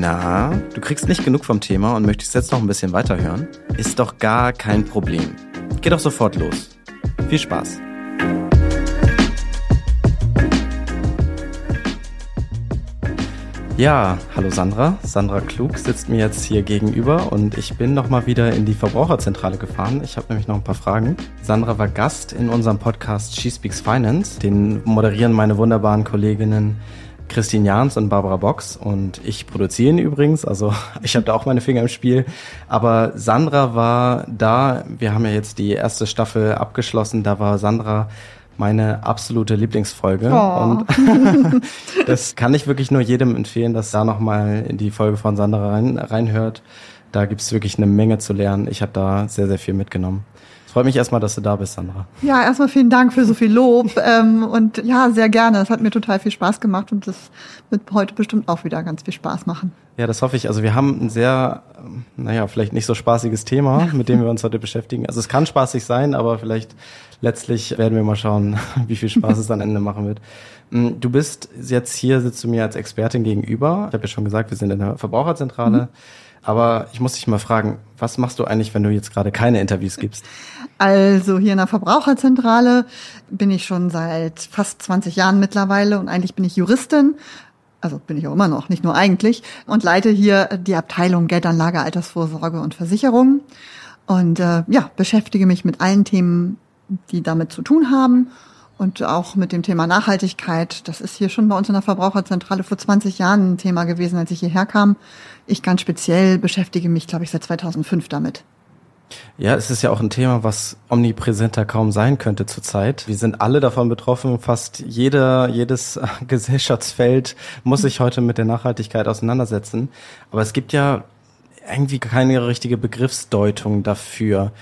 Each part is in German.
Na, du kriegst nicht genug vom Thema und möchtest jetzt noch ein bisschen weiterhören? Ist doch gar kein Problem. Geh doch sofort los. Viel Spaß. Ja, hallo Sandra. Sandra Klug sitzt mir jetzt hier gegenüber und ich bin noch mal wieder in die Verbraucherzentrale gefahren. Ich habe nämlich noch ein paar Fragen. Sandra war Gast in unserem Podcast She Speaks Finance. Den moderieren meine wunderbaren Kolleginnen Christine Jahns und Barbara Box und ich produziere ihn übrigens, also ich habe da auch meine Finger im Spiel. Aber Sandra war da, wir haben ja jetzt die erste Staffel abgeschlossen, da war Sandra meine absolute Lieblingsfolge. Oh. Und das kann ich wirklich nur jedem empfehlen, dass da nochmal in die Folge von Sandra rein, reinhört. Da gibt's wirklich eine Menge zu lernen. Ich habe da sehr, sehr viel mitgenommen. Es freut mich erstmal, dass du da bist, Sandra. Ja, erstmal vielen Dank für so viel Lob. ähm, und ja, sehr gerne. Es hat mir total viel Spaß gemacht und das wird heute bestimmt auch wieder ganz viel Spaß machen. Ja, das hoffe ich. Also wir haben ein sehr, ähm, naja, vielleicht nicht so spaßiges Thema, mit dem wir uns heute beschäftigen. Also es kann spaßig sein, aber vielleicht letztlich werden wir mal schauen, wie viel Spaß es am Ende machen wird. Mm, du bist jetzt hier, sitzt du mir als Expertin gegenüber. Ich habe ja schon gesagt, wir sind in der Verbraucherzentrale. Mhm. Aber ich muss dich mal fragen, was machst du eigentlich, wenn du jetzt gerade keine Interviews gibst? Also hier in der Verbraucherzentrale bin ich schon seit fast 20 Jahren mittlerweile und eigentlich bin ich Juristin. Also bin ich auch immer noch, nicht nur eigentlich, und leite hier die Abteilung Geldanlage, Altersvorsorge und Versicherung. Und äh, ja, beschäftige mich mit allen Themen, die damit zu tun haben und auch mit dem Thema Nachhaltigkeit. Das ist hier schon bei uns in der Verbraucherzentrale vor 20 Jahren ein Thema gewesen, als ich hierher kam. Ich ganz speziell beschäftige mich, glaube ich, seit 2005 damit. Ja, es ist ja auch ein Thema, was omnipräsenter kaum sein könnte zurzeit. Wir sind alle davon betroffen. Fast jeder, jedes Gesellschaftsfeld muss sich heute mit der Nachhaltigkeit auseinandersetzen. Aber es gibt ja irgendwie keine richtige Begriffsdeutung dafür.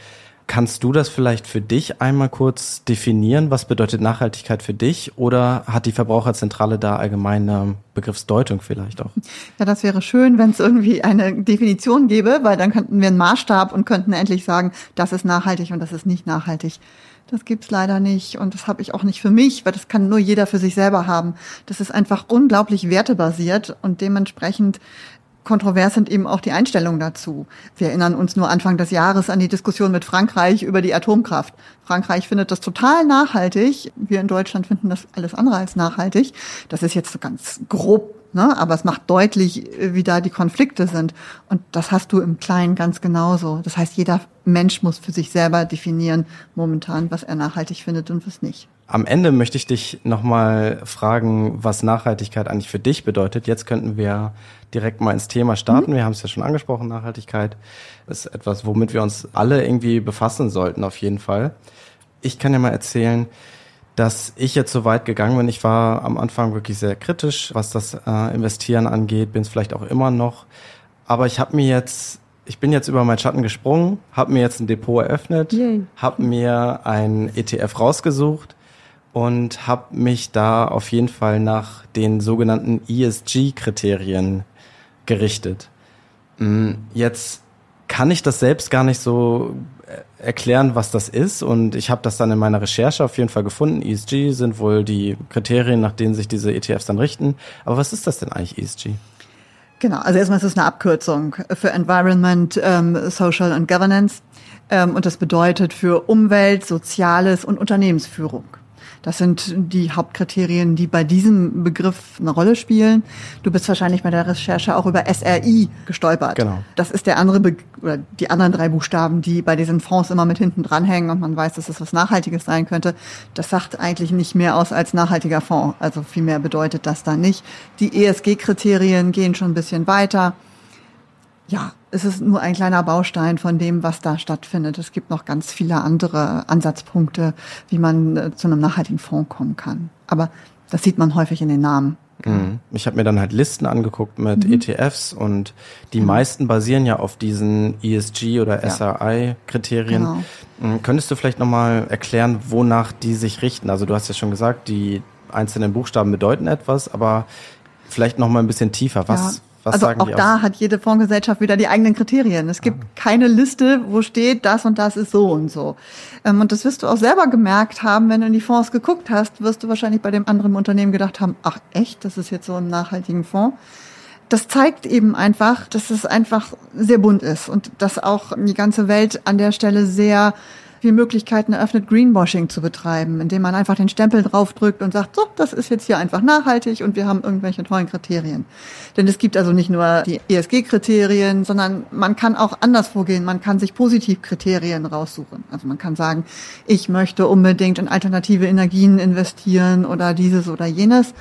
Kannst du das vielleicht für dich einmal kurz definieren? Was bedeutet Nachhaltigkeit für dich? Oder hat die Verbraucherzentrale da allgemeine Begriffsdeutung vielleicht auch? Ja, das wäre schön, wenn es irgendwie eine Definition gäbe, weil dann könnten wir einen Maßstab und könnten endlich sagen, das ist nachhaltig und das ist nicht nachhaltig. Das gibt's leider nicht und das habe ich auch nicht für mich, weil das kann nur jeder für sich selber haben. Das ist einfach unglaublich wertebasiert und dementsprechend kontrovers sind eben auch die Einstellungen dazu. Wir erinnern uns nur Anfang des Jahres an die Diskussion mit Frankreich über die Atomkraft. Frankreich findet das total nachhaltig. Wir in Deutschland finden das alles andere als nachhaltig. Das ist jetzt so ganz grob, ne? aber es macht deutlich, wie da die Konflikte sind. Und das hast du im Kleinen ganz genauso. Das heißt, jeder Mensch muss für sich selber definieren, momentan, was er nachhaltig findet und was nicht. Am Ende möchte ich dich nochmal fragen, was Nachhaltigkeit eigentlich für dich bedeutet. Jetzt könnten wir direkt mal ins Thema starten. Mhm. Wir haben es ja schon angesprochen, Nachhaltigkeit ist etwas, womit wir uns alle irgendwie befassen sollten, auf jeden Fall. Ich kann ja mal erzählen, dass ich jetzt so weit gegangen bin. Ich war am Anfang wirklich sehr kritisch, was das äh, Investieren angeht, bin es vielleicht auch immer noch. Aber ich habe mir jetzt ich bin jetzt über meinen Schatten gesprungen, habe mir jetzt ein Depot eröffnet, habe mir ein ETF rausgesucht und habe mich da auf jeden Fall nach den sogenannten ESG-Kriterien gerichtet. Mm, jetzt kann ich das selbst gar nicht so äh, erklären, was das ist. Und ich habe das dann in meiner Recherche auf jeden Fall gefunden. ESG sind wohl die Kriterien, nach denen sich diese ETFs dann richten. Aber was ist das denn eigentlich ESG? Genau, also erstmal ist es eine Abkürzung für Environment, ähm, Social and Governance. Ähm, und das bedeutet für Umwelt, Soziales und Unternehmensführung. Das sind die Hauptkriterien, die bei diesem Begriff eine Rolle spielen. Du bist wahrscheinlich bei der Recherche auch über SRI gestolpert. Genau. Das ist der andere Be oder die anderen drei Buchstaben, die bei diesen Fonds immer mit hinten dranhängen und man weiß, dass es was Nachhaltiges sein könnte. Das sagt eigentlich nicht mehr aus als nachhaltiger Fonds. Also viel mehr bedeutet das da nicht. Die ESG-Kriterien gehen schon ein bisschen weiter. Ja, es ist nur ein kleiner Baustein von dem, was da stattfindet. Es gibt noch ganz viele andere Ansatzpunkte, wie man äh, zu einem nachhaltigen Fonds kommen kann. Aber das sieht man häufig in den Namen. Mhm. Ich habe mir dann halt Listen angeguckt mit mhm. ETFs und die mhm. meisten basieren ja auf diesen ESG oder ja. SRI-Kriterien. Genau. Mhm. Könntest du vielleicht nochmal erklären, wonach die sich richten? Also du hast ja schon gesagt, die einzelnen Buchstaben bedeuten etwas, aber vielleicht nochmal ein bisschen tiefer. Was, ja. Was also auch da aus? hat jede Fondsgesellschaft wieder die eigenen Kriterien. Es gibt ah. keine Liste, wo steht, das und das ist so und so. Ähm, und das wirst du auch selber gemerkt haben, wenn du in die Fonds geguckt hast, wirst du wahrscheinlich bei dem anderen Unternehmen gedacht haben, ach echt, das ist jetzt so ein nachhaltigen Fonds. das zeigt eben einfach, dass es einfach sehr bunt ist und dass auch die ganze Welt an der Stelle sehr viel Möglichkeiten eröffnet, Greenwashing zu betreiben, indem man einfach den Stempel draufdrückt und sagt, so, das ist jetzt hier einfach nachhaltig und wir haben irgendwelche tollen Kriterien. Denn es gibt also nicht nur die ESG-Kriterien, sondern man kann auch anders vorgehen. Man kann sich Positivkriterien raussuchen. Also man kann sagen, ich möchte unbedingt in alternative Energien investieren oder dieses oder jenes.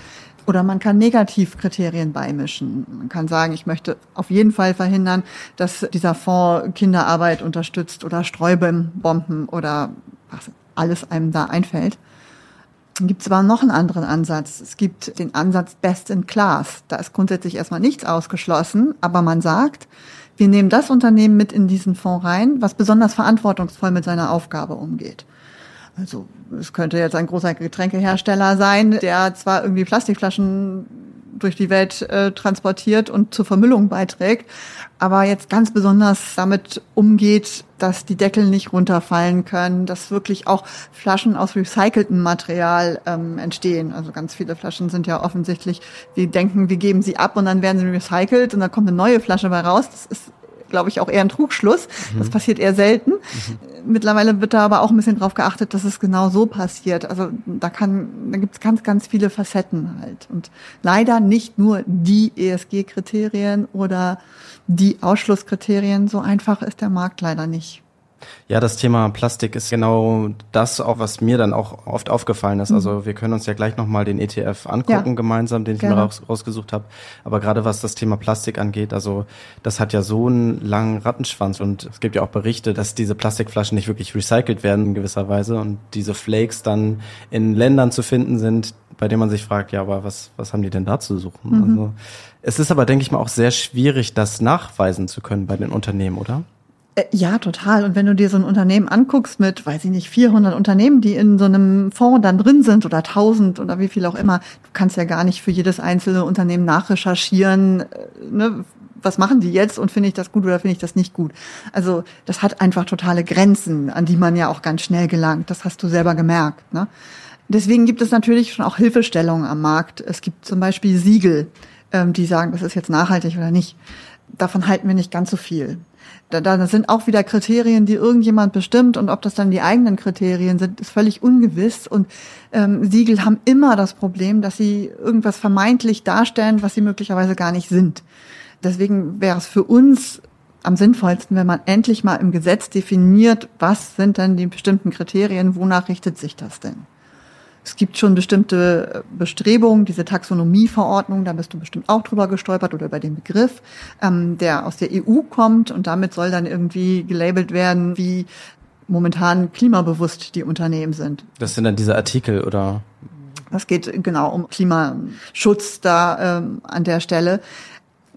Oder man kann Negativkriterien beimischen. Man kann sagen, ich möchte auf jeden Fall verhindern, dass dieser Fonds Kinderarbeit unterstützt oder Streubomben oder was alles einem da einfällt. Dann gibt es aber noch einen anderen Ansatz. Es gibt den Ansatz Best in Class. Da ist grundsätzlich erstmal nichts ausgeschlossen, aber man sagt, wir nehmen das Unternehmen mit in diesen Fonds rein, was besonders verantwortungsvoll mit seiner Aufgabe umgeht. Also es könnte jetzt ein großer Getränkehersteller sein, der zwar irgendwie Plastikflaschen durch die Welt äh, transportiert und zur Vermüllung beiträgt, aber jetzt ganz besonders damit umgeht, dass die Deckel nicht runterfallen können, dass wirklich auch Flaschen aus recyceltem Material ähm, entstehen. Also ganz viele Flaschen sind ja offensichtlich, wir denken, wir geben sie ab und dann werden sie recycelt und dann kommt eine neue Flasche bei raus. Das ist glaube ich, auch eher ein Trugschluss. Mhm. Das passiert eher selten. Mhm. Mittlerweile wird da aber auch ein bisschen drauf geachtet, dass es genau so passiert. Also da kann, da gibt es ganz, ganz viele Facetten halt. Und leider nicht nur die ESG-Kriterien oder die Ausschlusskriterien. So einfach ist der Markt leider nicht. Ja, das Thema Plastik ist genau das auch, was mir dann auch oft aufgefallen ist. Mhm. Also wir können uns ja gleich nochmal den ETF angucken ja. gemeinsam, den ich Gerne. mir raus, rausgesucht habe. Aber gerade was das Thema Plastik angeht, also das hat ja so einen langen Rattenschwanz und es gibt ja auch Berichte, dass diese Plastikflaschen nicht wirklich recycelt werden in gewisser Weise und diese Flakes dann in Ländern zu finden sind, bei denen man sich fragt, ja, aber was, was haben die denn da zu suchen? Mhm. Also es ist aber, denke ich mal, auch sehr schwierig, das nachweisen zu können bei den Unternehmen, oder? Äh, ja, total. Und wenn du dir so ein Unternehmen anguckst mit, weiß ich nicht, 400 Unternehmen, die in so einem Fonds dann drin sind oder 1000 oder wie viel auch immer, du kannst ja gar nicht für jedes einzelne Unternehmen nachrecherchieren, äh, ne, was machen die jetzt und finde ich das gut oder finde ich das nicht gut. Also das hat einfach totale Grenzen, an die man ja auch ganz schnell gelangt. Das hast du selber gemerkt. Ne? Deswegen gibt es natürlich schon auch Hilfestellungen am Markt. Es gibt zum Beispiel Siegel, ähm, die sagen, das ist jetzt nachhaltig oder nicht. Davon halten wir nicht ganz so viel. Da, da sind auch wieder Kriterien, die irgendjemand bestimmt und ob das dann die eigenen Kriterien sind, ist völlig ungewiss. Und ähm, Siegel haben immer das Problem, dass sie irgendwas vermeintlich darstellen, was sie möglicherweise gar nicht sind. Deswegen wäre es für uns am sinnvollsten, wenn man endlich mal im Gesetz definiert, was sind denn die bestimmten Kriterien, wonach richtet sich das denn? Es gibt schon bestimmte äh, Bestrebungen, diese Taxonomieverordnung, da bist du bestimmt auch drüber gestolpert oder über den Begriff, ähm, der aus der EU kommt und damit soll dann irgendwie gelabelt werden, wie momentan klimabewusst die Unternehmen sind. Das sind dann diese Artikel oder? Das geht genau um Klimaschutz da ähm, an der Stelle.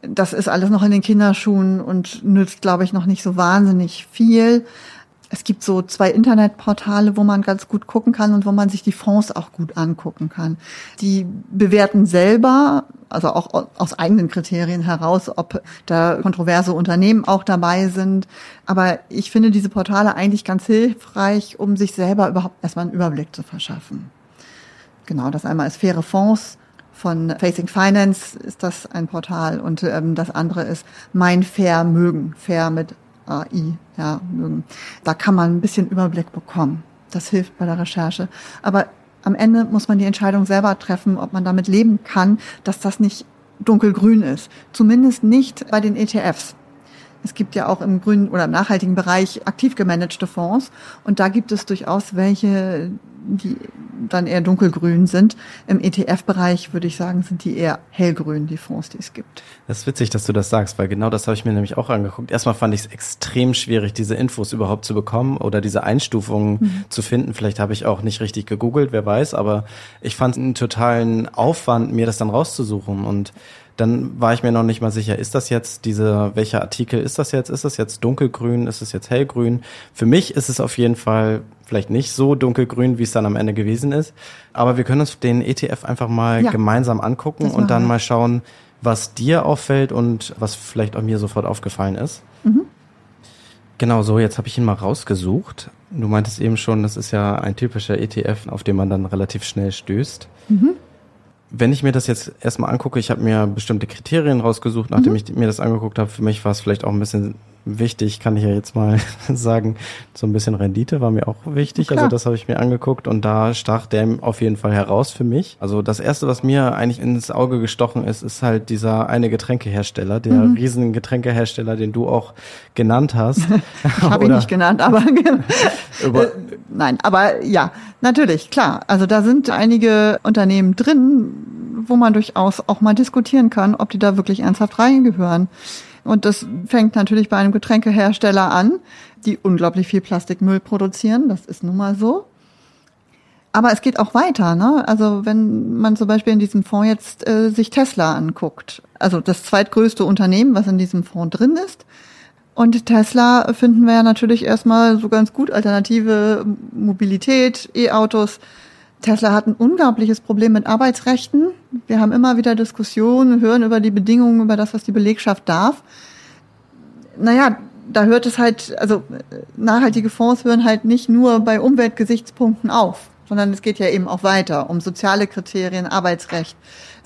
Das ist alles noch in den Kinderschuhen und nützt, glaube ich, noch nicht so wahnsinnig viel. Es gibt so zwei Internetportale, wo man ganz gut gucken kann und wo man sich die Fonds auch gut angucken kann. Die bewerten selber, also auch aus eigenen Kriterien heraus, ob da kontroverse Unternehmen auch dabei sind. Aber ich finde diese Portale eigentlich ganz hilfreich, um sich selber überhaupt erstmal einen Überblick zu verschaffen. Genau, das einmal ist faire Fonds von Facing Finance ist das ein Portal und ähm, das andere ist Mein Fair Mögen, Fair mit AI, ja, da kann man ein bisschen Überblick bekommen. Das hilft bei der Recherche. Aber am Ende muss man die Entscheidung selber treffen, ob man damit leben kann, dass das nicht dunkelgrün ist. Zumindest nicht bei den ETFs. Es gibt ja auch im grünen oder im nachhaltigen Bereich aktiv gemanagte Fonds und da gibt es durchaus welche, die dann eher dunkelgrün sind. Im ETF-Bereich würde ich sagen, sind die eher hellgrün, die Fonds, die es gibt. Das ist witzig, dass du das sagst, weil genau das habe ich mir nämlich auch angeguckt. Erstmal fand ich es extrem schwierig, diese Infos überhaupt zu bekommen oder diese Einstufungen mhm. zu finden. Vielleicht habe ich auch nicht richtig gegoogelt, wer weiß, aber ich fand es einen totalen Aufwand, mir das dann rauszusuchen und dann war ich mir noch nicht mal sicher, ist das jetzt diese, welcher Artikel ist das jetzt? Ist das jetzt dunkelgrün? Ist es jetzt hellgrün? Für mich ist es auf jeden Fall vielleicht nicht so dunkelgrün, wie es dann am Ende gewesen ist. Aber wir können uns den ETF einfach mal ja, gemeinsam angucken und dann mal schauen, was dir auffällt und was vielleicht auch mir sofort aufgefallen ist. Mhm. Genau so, jetzt habe ich ihn mal rausgesucht. Du meintest eben schon, das ist ja ein typischer ETF, auf den man dann relativ schnell stößt. Mhm. Wenn ich mir das jetzt erstmal angucke, ich habe mir bestimmte Kriterien rausgesucht, nachdem mhm. ich mir das angeguckt habe. Für mich war es vielleicht auch ein bisschen wichtig, kann ich ja jetzt mal sagen, so ein bisschen Rendite war mir auch wichtig. Klar. Also das habe ich mir angeguckt und da stach der auf jeden Fall heraus für mich. Also das erste, was mir eigentlich ins Auge gestochen ist, ist halt dieser eine Getränkehersteller, der mhm. riesen Getränkehersteller, den du auch genannt hast. ich habe ihn nicht genannt, aber äh, nein, aber ja, natürlich, klar. Also da sind einige Unternehmen drin, wo man durchaus auch mal diskutieren kann, ob die da wirklich ernsthaft reingehören. Und das fängt natürlich bei einem Getränkehersteller an, die unglaublich viel Plastikmüll produzieren. Das ist nun mal so. Aber es geht auch weiter. Ne? Also wenn man zum Beispiel in diesem Fonds jetzt äh, sich Tesla anguckt, also das zweitgrößte Unternehmen, was in diesem Fonds drin ist. Und Tesla finden wir ja natürlich erstmal so ganz gut alternative Mobilität, E-Autos. Tesla hat ein unglaubliches Problem mit Arbeitsrechten. Wir haben immer wieder Diskussionen, hören über die Bedingungen, über das, was die Belegschaft darf. Naja, da hört es halt, also nachhaltige Fonds hören halt nicht nur bei Umweltgesichtspunkten auf, sondern es geht ja eben auch weiter um soziale Kriterien, Arbeitsrecht,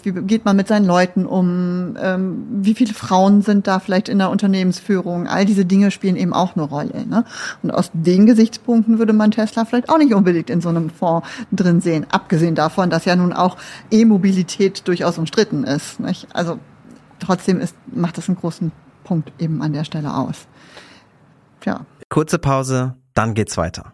wie geht man mit seinen Leuten um? Ähm, wie viele Frauen sind da vielleicht in der Unternehmensführung? All diese Dinge spielen eben auch eine Rolle. Ne? Und aus den Gesichtspunkten würde man Tesla vielleicht auch nicht unbedingt in so einem Fonds drin sehen. Abgesehen davon, dass ja nun auch E-Mobilität durchaus umstritten ist. Nicht? Also trotzdem ist, macht das einen großen Punkt eben an der Stelle aus. Tja. Kurze Pause, dann geht's weiter.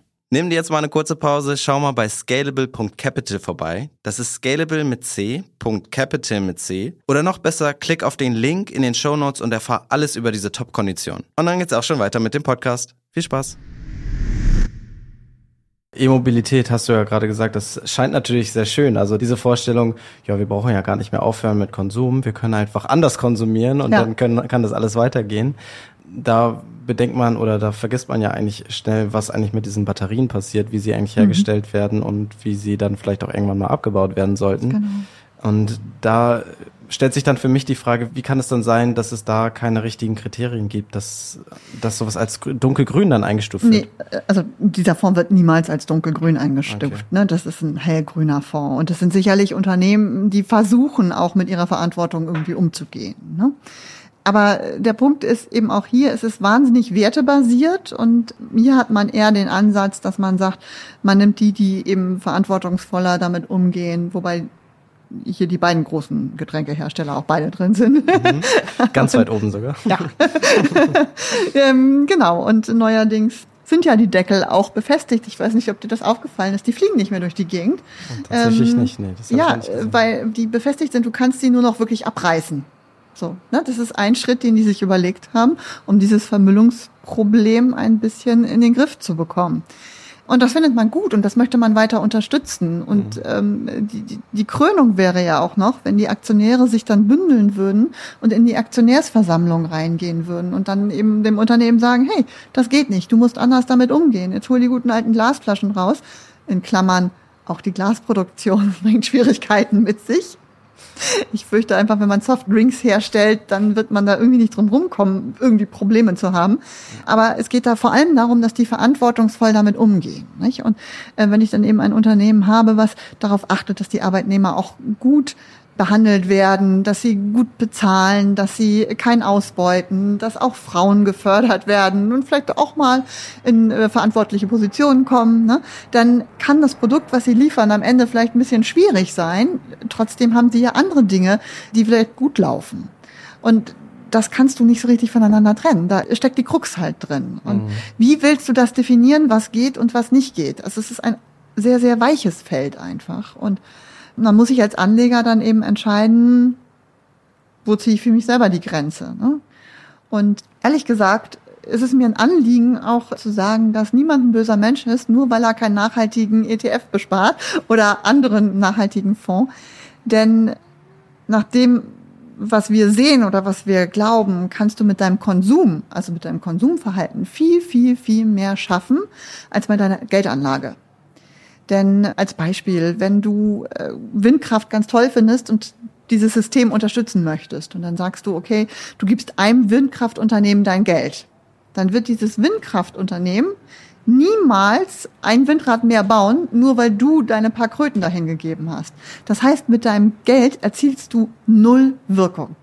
Nimm dir jetzt mal eine kurze Pause, schau mal bei scalable.capital vorbei. Das ist scalable mit C, .capital mit C. Oder noch besser, klick auf den Link in den Show Notes und erfahr alles über diese Top-Kondition. Und dann geht's auch schon weiter mit dem Podcast. Viel Spaß! E-Mobilität hast du ja gerade gesagt, das scheint natürlich sehr schön. Also diese Vorstellung, ja, wir brauchen ja gar nicht mehr aufhören mit Konsum, wir können einfach anders konsumieren und ja. dann können, kann das alles weitergehen da bedenkt man oder da vergisst man ja eigentlich schnell, was eigentlich mit diesen Batterien passiert, wie sie eigentlich mhm. hergestellt werden und wie sie dann vielleicht auch irgendwann mal abgebaut werden sollten. Genau. Und da stellt sich dann für mich die Frage, wie kann es dann sein, dass es da keine richtigen Kriterien gibt, dass, dass sowas als dunkelgrün dann eingestuft wird? Nee, also dieser Fonds wird niemals als dunkelgrün eingestuft. Okay. Ne? Das ist ein hellgrüner Fonds. Und das sind sicherlich Unternehmen, die versuchen auch mit ihrer Verantwortung irgendwie umzugehen. Ne? Aber der Punkt ist eben auch hier, es ist wahnsinnig wertebasiert und hier hat man eher den Ansatz, dass man sagt, man nimmt die, die eben verantwortungsvoller damit umgehen, wobei hier die beiden großen Getränkehersteller auch beide drin sind. Mhm. Ganz weit oben sogar. Ja. ähm, genau. Und neuerdings sind ja die Deckel auch befestigt. Ich weiß nicht, ob dir das aufgefallen ist. Die fliegen nicht mehr durch die Gegend. Oh, tatsächlich ähm, nicht, nee. ja, nicht weil die befestigt sind. Du kannst die nur noch wirklich abreißen. So, ne? Das ist ein Schritt, den die sich überlegt haben, um dieses Vermüllungsproblem ein bisschen in den Griff zu bekommen. Und das findet man gut und das möchte man weiter unterstützen. Und mhm. ähm, die, die, die Krönung wäre ja auch noch, wenn die Aktionäre sich dann bündeln würden und in die Aktionärsversammlung reingehen würden und dann eben dem Unternehmen sagen, hey, das geht nicht, du musst anders damit umgehen. Jetzt hol die guten alten Glasflaschen raus. In Klammern, auch die Glasproduktion bringt Schwierigkeiten mit sich. Ich fürchte einfach, wenn man Softdrinks herstellt, dann wird man da irgendwie nicht drum rumkommen, irgendwie Probleme zu haben. Aber es geht da vor allem darum, dass die verantwortungsvoll damit umgehen. Nicht? Und äh, wenn ich dann eben ein Unternehmen habe, was darauf achtet, dass die Arbeitnehmer auch gut behandelt werden, dass sie gut bezahlen, dass sie kein ausbeuten, dass auch Frauen gefördert werden und vielleicht auch mal in äh, verantwortliche Positionen kommen, ne? dann kann das Produkt, was sie liefern, am Ende vielleicht ein bisschen schwierig sein. Trotzdem haben sie ja andere Dinge, die vielleicht gut laufen. Und das kannst du nicht so richtig voneinander trennen. Da steckt die Krux halt drin. Und mhm. wie willst du das definieren, was geht und was nicht geht? Also es ist ein sehr, sehr weiches Feld einfach. Und Man muss sich als Anleger dann eben entscheiden, wo ziehe ich für mich selber die Grenze. Ne? Und ehrlich gesagt, ist es mir ein Anliegen, auch zu sagen, dass niemand ein böser Mensch ist, nur weil er keinen nachhaltigen ETF bespart oder anderen nachhaltigen Fonds. Denn nach dem, was wir sehen oder was wir glauben, kannst du mit deinem Konsum, also mit deinem Konsumverhalten viel, viel, viel mehr schaffen als bei deiner Geldanlage. Denn als Beispiel, wenn du äh, Windkraft ganz toll findest und dieses System unterstützen möchtest und dann sagst du, okay, du gibst einem Windkraftunternehmen dein Geld, dann wird dieses Windkraftunternehmen niemals ein Windrad mehr bauen, nur weil du deine paar Kröten dahin gegeben hast. Das heißt, mit deinem Geld erzielst du null Wirkung.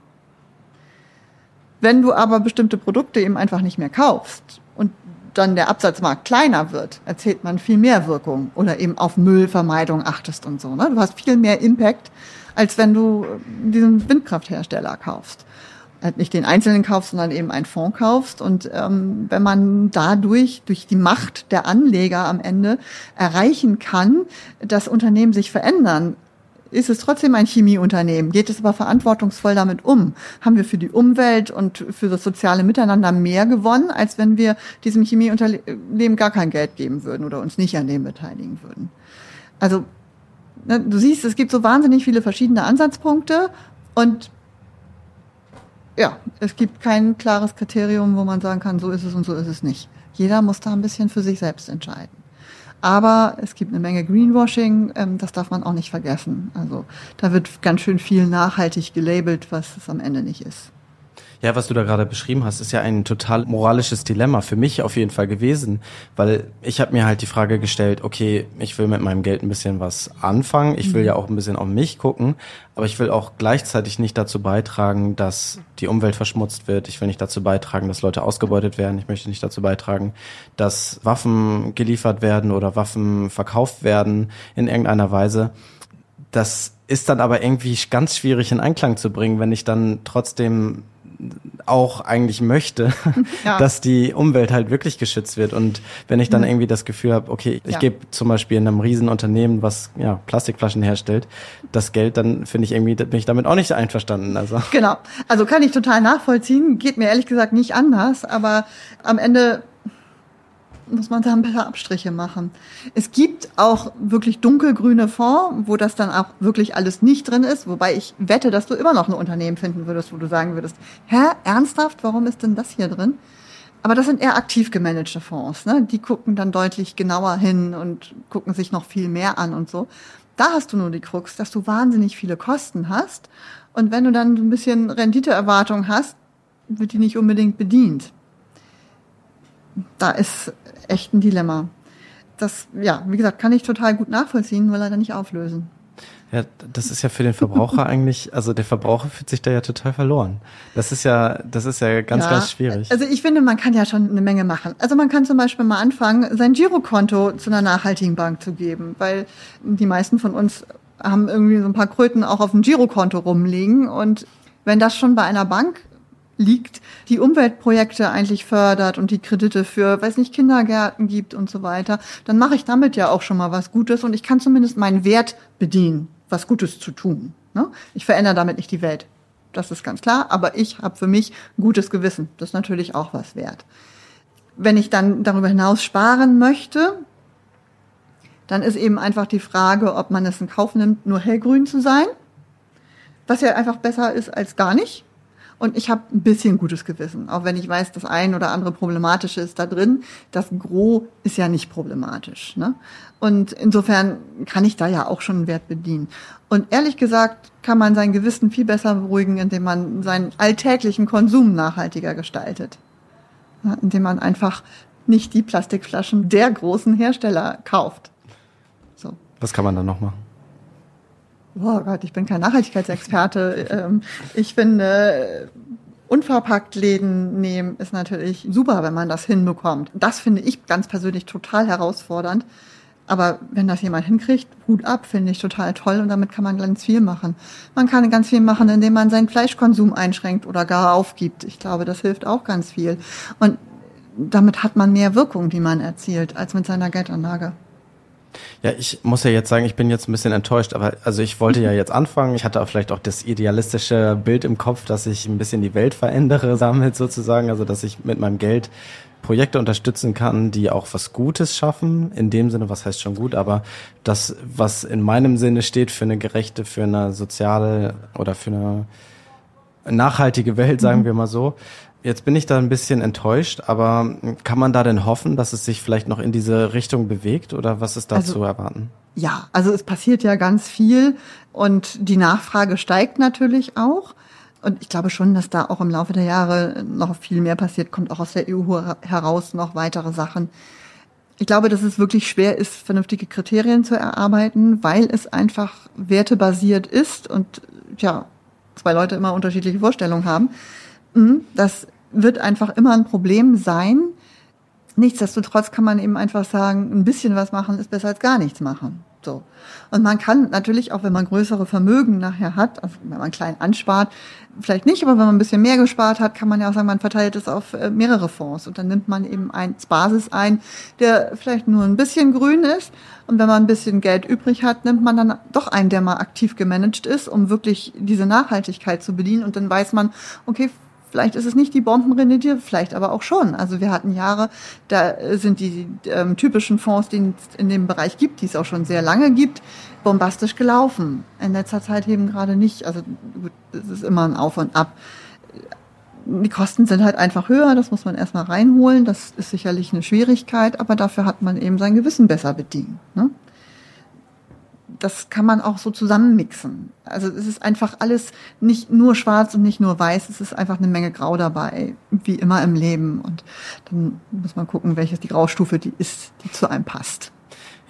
Wenn du aber bestimmte Produkte eben einfach nicht mehr kaufst dann der Absatzmarkt kleiner wird, erzielt man viel mehr Wirkung oder eben auf Müllvermeidung achtest und so. Ne? Du hast viel mehr Impact, als wenn du diesen Windkrafthersteller kaufst. Halt nicht den einzelnen kaufst, sondern eben einen Fonds kaufst. Und ähm, wenn man dadurch, durch die Macht der Anleger am Ende erreichen kann, dass Unternehmen sich verändern, ist es trotzdem ein Chemieunternehmen, geht es aber verantwortungsvoll damit um. Haben wir für die Umwelt und für das soziale Miteinander mehr gewonnen, als wenn wir diesem Chemieunternehmen gar kein Geld geben würden oder uns nicht an dem beteiligen würden. Also ne, du siehst, es gibt so wahnsinnig viele verschiedene Ansatzpunkte und ja, es gibt kein klares Kriterium, wo man sagen kann, so ist es und so ist es nicht. Jeder muss da ein bisschen für sich selbst entscheiden. Aber es gibt eine Menge Greenwashing, ähm, das darf man auch nicht vergessen. Also da wird ganz schön viel nachhaltig gelabelt, was es am Ende nicht ist. Ja, was du da gerade beschrieben hast, ist ja ein total moralisches Dilemma für mich auf jeden Fall gewesen, weil ich habe mir halt die Frage gestellt, okay, ich will mit meinem Geld ein bisschen was anfangen, ich will mhm. ja auch ein bisschen auf mich gucken, aber ich will auch gleichzeitig nicht dazu beitragen, dass die Umwelt verschmutzt wird, ich will nicht dazu beitragen, dass Leute ausgebeutet werden, ich möchte nicht dazu beitragen, dass Waffen geliefert werden oder Waffen verkauft werden in irgendeiner Weise. Das ist dann aber irgendwie ganz schwierig in Einklang zu bringen, wenn ich dann trotzdem auch eigentlich möchte, ja. dass die Umwelt halt wirklich geschützt wird. Und wenn ich dann mhm. irgendwie das Gefühl habe, okay, ich ja. gebe zum Beispiel in einem Riesenunternehmen, was ja Plastikflaschen herstellt, das Geld, dann finde ich irgendwie, bin ich damit auch nicht einverstanden. Also. Genau. Also kann ich total nachvollziehen. Geht mir ehrlich gesagt nicht anders, aber am Ende muss man da ein paar Abstriche machen. Es gibt auch wirklich dunkelgrüne Fonds, wo das dann auch wirklich alles nicht drin ist, wobei ich wette, dass du immer noch ein Unternehmen finden würdest, wo du sagen würdest, hä, ernsthaft, warum ist denn das hier drin? Aber das sind eher aktiv gemanagte Fonds, ne? Die gucken dann deutlich genauer hin und gucken sich noch viel mehr an und so. Da hast du nur die Krux, dass du wahnsinnig viele Kosten hast. Und wenn du dann ein bisschen Renditeerwartung hast, wird die nicht unbedingt bedient. Da ist echt ein Dilemma. Das, ja, wie gesagt, kann ich total gut nachvollziehen, nur leider nicht auflösen. Ja, das ist ja für den Verbraucher eigentlich, also der Verbraucher fühlt sich da ja total verloren. Das ist ja, das ist ja ganz, ja, ganz schwierig. Also ich finde, man kann ja schon eine Menge machen. Also man kann zum Beispiel mal anfangen, sein Girokonto zu einer nachhaltigen Bank zu geben, weil die meisten von uns haben irgendwie so ein paar Kröten auch auf dem Girokonto rumliegen und wenn das schon bei einer Bank liegt, die Umweltprojekte eigentlich fördert und die Kredite für, weiß nicht, Kindergärten gibt und so weiter, dann mache ich damit ja auch schon mal was Gutes und ich kann zumindest meinen Wert bedienen, was Gutes zu tun. Ne? Ich verändere damit nicht die Welt. Das ist ganz klar, aber ich habe für mich ein gutes Gewissen. Das ist natürlich auch was wert. Wenn ich dann darüber hinaus sparen möchte, dann ist eben einfach die Frage, ob man es in Kauf nimmt, nur hellgrün zu sein, was ja einfach besser ist als gar nicht. Und ich habe ein bisschen gutes Gewissen, auch wenn ich weiß, das ein oder andere Problematische ist da drin. Das Gros ist ja nicht problematisch. Ne? Und insofern kann ich da ja auch schon einen Wert bedienen. Und ehrlich gesagt kann man sein Gewissen viel besser beruhigen, indem man seinen alltäglichen Konsum nachhaltiger gestaltet. Ja, indem man einfach nicht die Plastikflaschen der großen Hersteller kauft. So. Was kann man dann noch machen? Oh Gott, ich bin kein Nachhaltigkeitsexperte. Ähm, ich finde, unverpackt Läden nehmen ist natürlich super, wenn man das hinbekommt. Das finde ich ganz persönlich total herausfordernd. Aber wenn das jemand hinkriegt, Hut ab, finde ich total toll und damit kann man ganz viel machen. Man kann ganz viel machen, indem man seinen Fleischkonsum einschränkt oder gar aufgibt. Ich glaube, das hilft auch ganz viel. Und damit hat man mehr Wirkung, die man erzielt, als mit seiner Geldanlage. Ja, ich muss ja jetzt sagen, ich bin jetzt ein bisschen enttäuscht, aber also ich wollte ja jetzt anfangen. Ich hatte auch vielleicht auch das idealistische Bild im Kopf, dass ich ein bisschen die Welt verändere damit sozusagen, also dass ich mit meinem Geld Projekte unterstützen kann, die auch was Gutes schaffen. In dem Sinne, was heißt schon gut, aber das, was in meinem Sinne steht für eine gerechte, für eine soziale oder für eine nachhaltige Welt, sagen mhm. wir mal so. Jetzt bin ich da ein bisschen enttäuscht, aber kann man da denn hoffen, dass es sich vielleicht noch in diese Richtung bewegt oder was ist da also, zu erwarten? Ja, also es passiert ja ganz viel und die Nachfrage steigt natürlich auch. Und ich glaube schon, dass da auch im Laufe der Jahre noch viel mehr passiert, kommt auch aus der EU heraus noch weitere Sachen. Ich glaube, dass es wirklich schwer ist, vernünftige Kriterien zu erarbeiten, weil es einfach wertebasiert ist und ja, zwei Leute immer unterschiedliche Vorstellungen haben. Mhm, das wird einfach immer ein Problem sein. Nichtsdestotrotz kann man eben einfach sagen, ein bisschen was machen ist besser als gar nichts machen. So. Und man kann natürlich auch, wenn man größere Vermögen nachher hat, also wenn man klein anspart, vielleicht nicht, aber wenn man ein bisschen mehr gespart hat, kann man ja auch sagen, man verteilt es auf äh, mehrere Fonds und dann nimmt man eben ein Basis ein, der vielleicht nur ein bisschen grün ist. Und wenn man ein bisschen Geld übrig hat, nimmt man dann doch einen, der mal aktiv gemanagt ist, um wirklich diese Nachhaltigkeit zu bedienen. Und dann weiß man, okay, Vielleicht ist es nicht die Bombenrendite, vielleicht aber auch schon. Also wir hatten Jahre, da sind die ähm, typischen Fonds, die es in dem Bereich gibt, die es auch schon sehr lange gibt, bombastisch gelaufen. In letzter Zeit eben gerade nicht. Also es ist immer ein Auf und Ab. Die Kosten sind halt einfach höher, das muss man erstmal reinholen. Das ist sicherlich eine Schwierigkeit, aber dafür hat man eben sein Gewissen besser bedient. Ne? Das kann man auch so zusammenmixen. Also es ist einfach alles nicht nur schwarz und nicht nur weiß, es ist einfach eine Menge Grau dabei, wie immer im Leben. Und dann muss man gucken, welches die Graustufe die ist, die zu einem passt.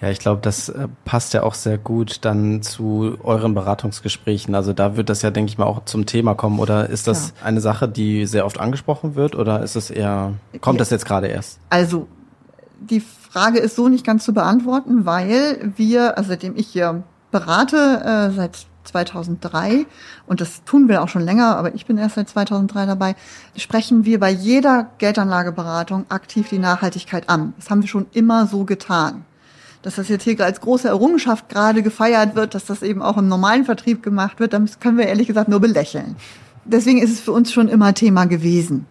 Ja, ich glaube, das äh, passt ja auch sehr gut dann zu euren Beratungsgesprächen. Also da wird das ja, denke ich mal, auch zum Thema kommen. Oder ist das ja. eine Sache, die sehr oft angesprochen wird? Oder ist es eher, kommt ja. das jetzt gerade erst? Also die Frage ist so nicht ganz zu beantworten, weil wir, also seitdem ich hier berate, äh, seit 2003, und das tun wir auch schon länger, aber ich bin erst seit 2003 dabei, sprechen wir bei jeder Geldanlageberatung aktiv die Nachhaltigkeit an. Das haben wir schon immer so getan. Dass das jetzt hier als große Errungenschaft gerade gefeiert wird, dass das eben auch im normalen Vertrieb gemacht wird, das können wir ehrlich gesagt nur belächeln. Deswegen ist es für uns schon immer Thema gewesen.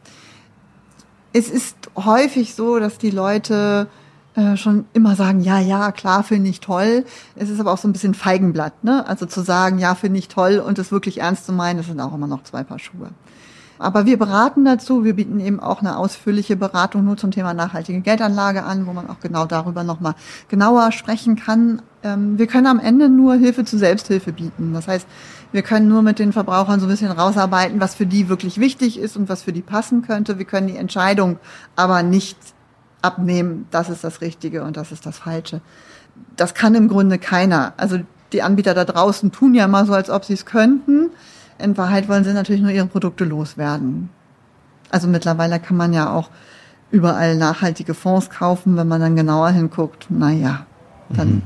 Es ist häufig so, dass die Leute äh, schon immer sagen, ja, ja, klar, finde ich toll. Es ist aber auch so ein bisschen Feigenblatt, ne? Also zu sagen, ja, finde ich toll und es wirklich ernst zu meinen, das sind auch immer noch zwei Paar Schuhe. Aber wir beraten dazu. Wir bieten eben auch eine ausführliche Beratung nur zum Thema nachhaltige Geldanlage an, wo man auch genau darüber nochmal genauer sprechen kann. Ähm, wir können am Ende nur Hilfe zu Selbsthilfe bieten. Das heißt, wir können nur mit den Verbrauchern so ein bisschen rausarbeiten, was für die wirklich wichtig ist und was für die passen könnte. Wir können die Entscheidung aber nicht abnehmen, das ist das Richtige und das ist das Falsche. Das kann im Grunde keiner. Also die Anbieter da draußen tun ja mal so, als ob sie es könnten. In Wahrheit wollen sie natürlich nur ihre Produkte loswerden. Also mittlerweile kann man ja auch überall nachhaltige Fonds kaufen, wenn man dann genauer hinguckt. Naja, dann mhm.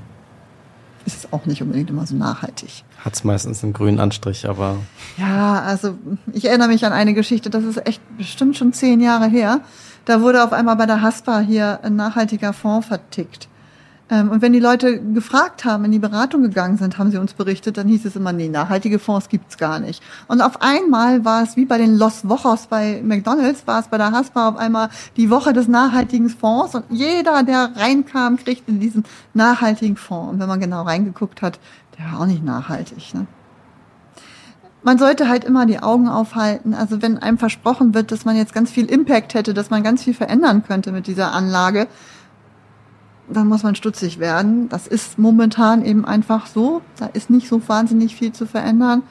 Auch nicht unbedingt immer so nachhaltig. Hat es meistens einen grünen Anstrich, aber. Ja, also ich erinnere mich an eine Geschichte, das ist echt bestimmt schon zehn Jahre her. Da wurde auf einmal bei der Haspa hier ein nachhaltiger Fonds vertickt. Ähm, und wenn die Leute gefragt haben, in die Beratung gegangen sind, haben sie uns berichtet, dann hieß es immer, nee, nachhaltige Fonds gibt's gar nicht. Und auf einmal war es wie bei den Los Wochos bei McDonalds, war es bei der Haspa auf einmal die Woche des nachhaltigen Fonds und jeder, der reinkam, kriegte diesen nachhaltigen Fonds. Und wenn man genau reingeguckt hat, der war auch nicht nachhaltig. Ne? man sollte halt immer die Augen aufhalten. Also wenn einem versprochen wird, dass man jetzt ganz viel Impact hätte, dass man ganz viel verändern könnte mit dieser Anlage, dann muss man stutzig werden. Das ist momentan eben einfach so. Da ist nicht so wahnsinnig viel zu verändern.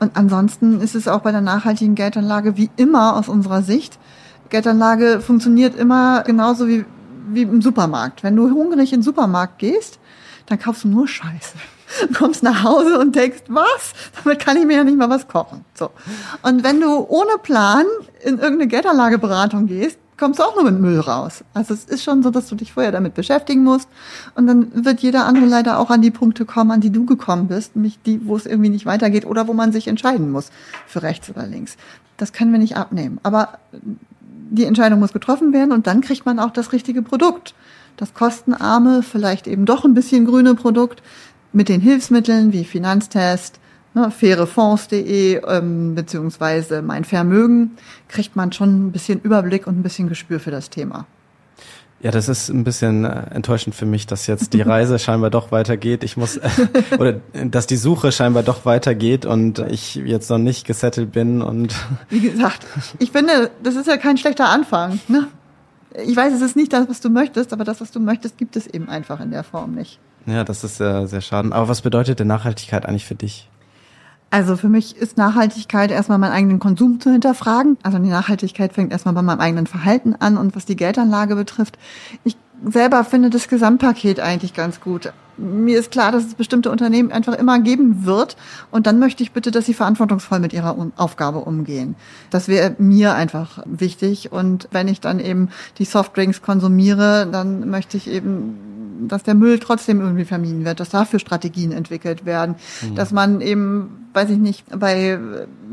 Und ansonsten ist es auch bei der nachhaltigen Geldanlage wie immer aus unserer Sicht. Geldanlage funktioniert immer genauso wie, wie im Supermarkt. Wenn du hungrig in den Supermarkt gehst, dann kaufst du nur Scheiße kommst nach Hause und denkst, was? Damit kann ich mir ja nicht mal was kochen. So. Und wenn du ohne Plan in irgendeine Geldanlageberatung gehst, kommst du auch nur mit Müll raus. Also es ist schon so, dass du dich vorher damit beschäftigen musst. Und dann wird jeder andere leider auch an die Punkte kommen, an die du gekommen bist, nämlich die, wo es irgendwie nicht weitergeht oder wo man sich entscheiden muss für rechts oder links. Das können wir nicht abnehmen. Aber die Entscheidung muss getroffen werden und dann kriegt man auch das richtige Produkt. das kostenarme, vielleicht eben doch ein bisschen grüne Produkt mit den Hilfsmitteln wie Finanztest, ne, fairefonds.de ähm, beziehungsweise mein Vermögen, kriegt man schon ein bisschen Überblick und ein bisschen Gespür für das Thema. Ja, das ist ein bisschen äh, enttäuschend für mich, dass jetzt die Reise scheinbar doch weitergeht. Ich muss äh, oder dass die Suche scheinbar doch weitergeht und ich jetzt noch nicht gesettelt bin und wie gesagt, ich finde, das ist ja kein schlechter Anfang. Ne? Ich weiß, es ist nicht das, was du möchtest, aber das, was du möchtest, gibt es eben einfach in der Form nicht. Ja, das ist sehr, sehr schade. Aber was bedeutet denn Nachhaltigkeit eigentlich für dich? Also für mich ist Nachhaltigkeit erstmal meinen eigenen Konsum zu hinterfragen. Also die Nachhaltigkeit fängt erstmal bei meinem eigenen Verhalten an und was die Geldanlage betrifft. Ich selber finde das Gesamtpaket eigentlich ganz gut. Mir ist klar, dass es bestimmte Unternehmen einfach immer geben wird. Und dann möchte ich bitte, dass sie verantwortungsvoll mit ihrer Aufgabe umgehen. Das wäre mir einfach wichtig. Und wenn ich dann eben die Softdrinks konsumiere, dann möchte ich eben dass der Müll trotzdem irgendwie vermieden wird, dass dafür Strategien entwickelt werden, mhm. dass man eben, weiß ich nicht, bei äh,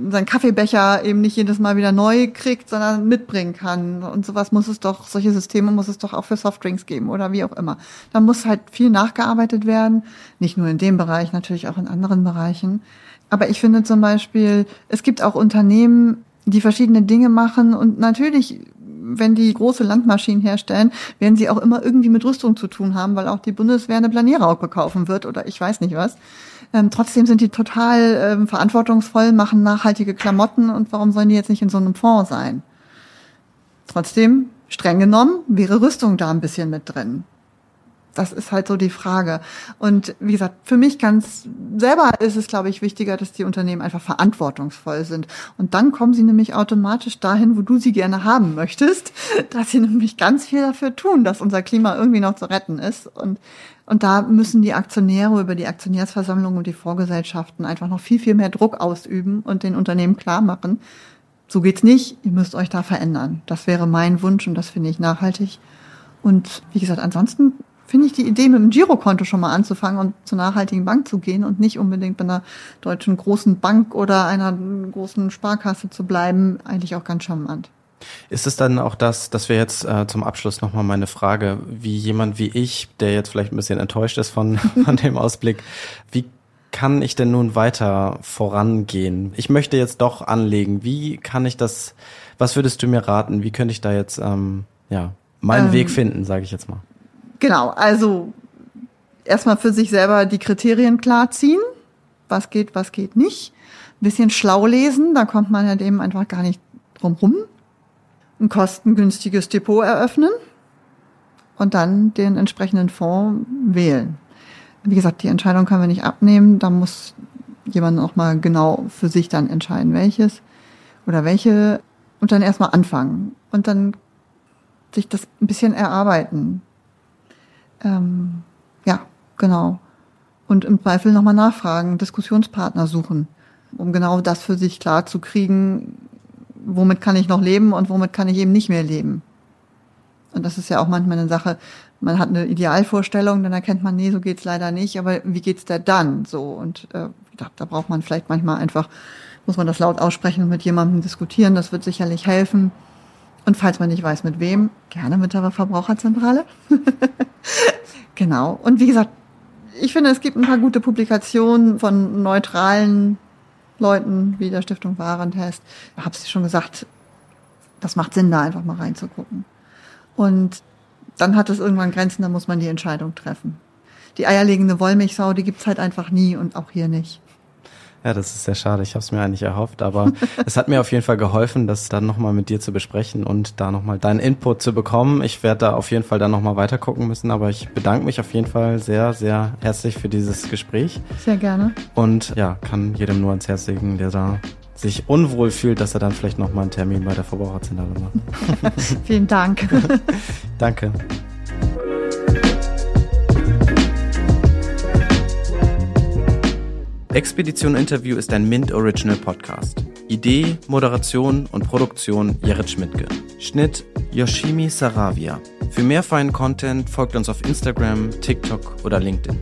seinen Kaffeebecher eben nicht jedes Mal wieder neu kriegt, sondern mitbringen kann. Und sowas muss es doch, solche Systeme muss es doch auch für Softdrinks geben oder wie auch immer. Da muss halt viel nachgearbeitet werden, nicht nur in dem Bereich, natürlich auch in anderen Bereichen. Aber ich finde zum Beispiel, es gibt auch Unternehmen, die verschiedene Dinge machen und natürlich wenn die große Landmaschinen herstellen, werden sie auch immer irgendwie mit Rüstung zu tun haben, weil auch die Bundeswehr eine Planierraupe kaufen wird oder ich weiß nicht was. Ähm, trotzdem sind die total ähm, verantwortungsvoll, machen nachhaltige Klamotten und warum sollen die jetzt nicht in so einem Fonds sein? Trotzdem, streng genommen, wäre Rüstung da ein bisschen mit drin. Das ist halt so die Frage. Und wie gesagt, für mich ganz selber ist es, glaube ich, wichtiger, dass die Unternehmen einfach verantwortungsvoll sind. Und dann kommen sie nämlich automatisch dahin, wo du sie gerne haben möchtest, dass sie nämlich ganz viel dafür tun, dass unser Klima irgendwie noch zu retten ist. Und, und da müssen die Aktionäre über die Aktionärsversammlung und die Vorgesellschaften einfach noch viel, viel mehr Druck ausüben und den Unternehmen klar machen. So geht's nicht. Ihr müsst euch da verändern. Das wäre mein Wunsch und das finde ich nachhaltig. Und wie gesagt, ansonsten finde ich die Idee, mit dem Girokonto schon mal anzufangen und zur nachhaltigen Bank zu gehen und nicht unbedingt bei einer deutschen großen Bank oder einer großen Sparkasse zu bleiben, eigentlich auch ganz charmant. Ist es dann auch das, das wäre jetzt äh, zum Abschluss nochmal meine Frage, wie jemand wie ich, der jetzt vielleicht ein bisschen enttäuscht ist von, von dem Ausblick, wie kann ich denn nun weiter vorangehen? Ich möchte jetzt doch anlegen. Wie kann ich das, was würdest du mir raten? Wie könnte ich da jetzt, ähm, ja, meinen ähm, Weg finden, sage ich jetzt mal? Genau, also erstmal für sich selber die Kriterien klarziehen. Was geht, was geht nicht. Ein bisschen schlau lesen, da kommt man ja dem einfach gar nicht drum rum. Ein kostengünstiges Depot eröffnen und dann den entsprechenden Fonds wählen. Wie gesagt, die Entscheidung können wir nicht abnehmen. Da muss jemand auch mal genau für sich dann entscheiden, welches oder welche und dann erstmal anfangen und dann sich das ein bisschen erarbeiten. Ähm, ja, genau. Und im Zweifel nochmal nachfragen, Diskussionspartner suchen, um genau das für sich klar zu kriegen, womit kann ich noch leben und womit kann ich eben nicht mehr leben. Und das ist ja auch manchmal eine Sache, man hat eine Idealvorstellung, dann erkennt man, nee, so geht's leider nicht, aber wie geht's da dann so? Und äh, da, da braucht man vielleicht manchmal einfach, muss man das laut aussprechen und mit jemandem diskutieren, das wird sicherlich helfen. Und falls man nicht weiß, mit wem, gerne mit der Verbraucherzentrale. genau. Und wie gesagt, ich finde, es gibt ein paar gute Publikationen von neutralen Leuten wie der Stiftung Warentest. Ich habe es schon gesagt, das macht Sinn, da einfach mal reinzugucken. Und dann hat es irgendwann Grenzen, da muss man die Entscheidung treffen. Die eierlegende Wollmilchsau, die gibt's halt einfach nie und auch hier nicht. Ja, das ist sehr schade. Ich habe es mir eigentlich erhofft, aber es hat mir auf jeden Fall geholfen, das dann nochmal mit dir zu besprechen und da nochmal deinen Input zu bekommen. Ich werde da auf jeden Fall dann nochmal weiter gucken müssen, aber ich bedanke mich auf jeden Fall sehr, sehr herzlich für dieses Gespräch. Sehr gerne. Und ja, kann jedem nur ans Herz legen, der da sich unwohl fühlt, dass er dann vielleicht nochmal einen Termin bei der Verbraucherzentrale macht. Vielen Dank. Danke. Expedition Interview ist ein Mint Original Podcast. Idee, Moderation und Produktion Jared Schmidtke. Schnitt Yoshimi Saravia. Für mehr feinen Content folgt uns auf Instagram, TikTok oder LinkedIn.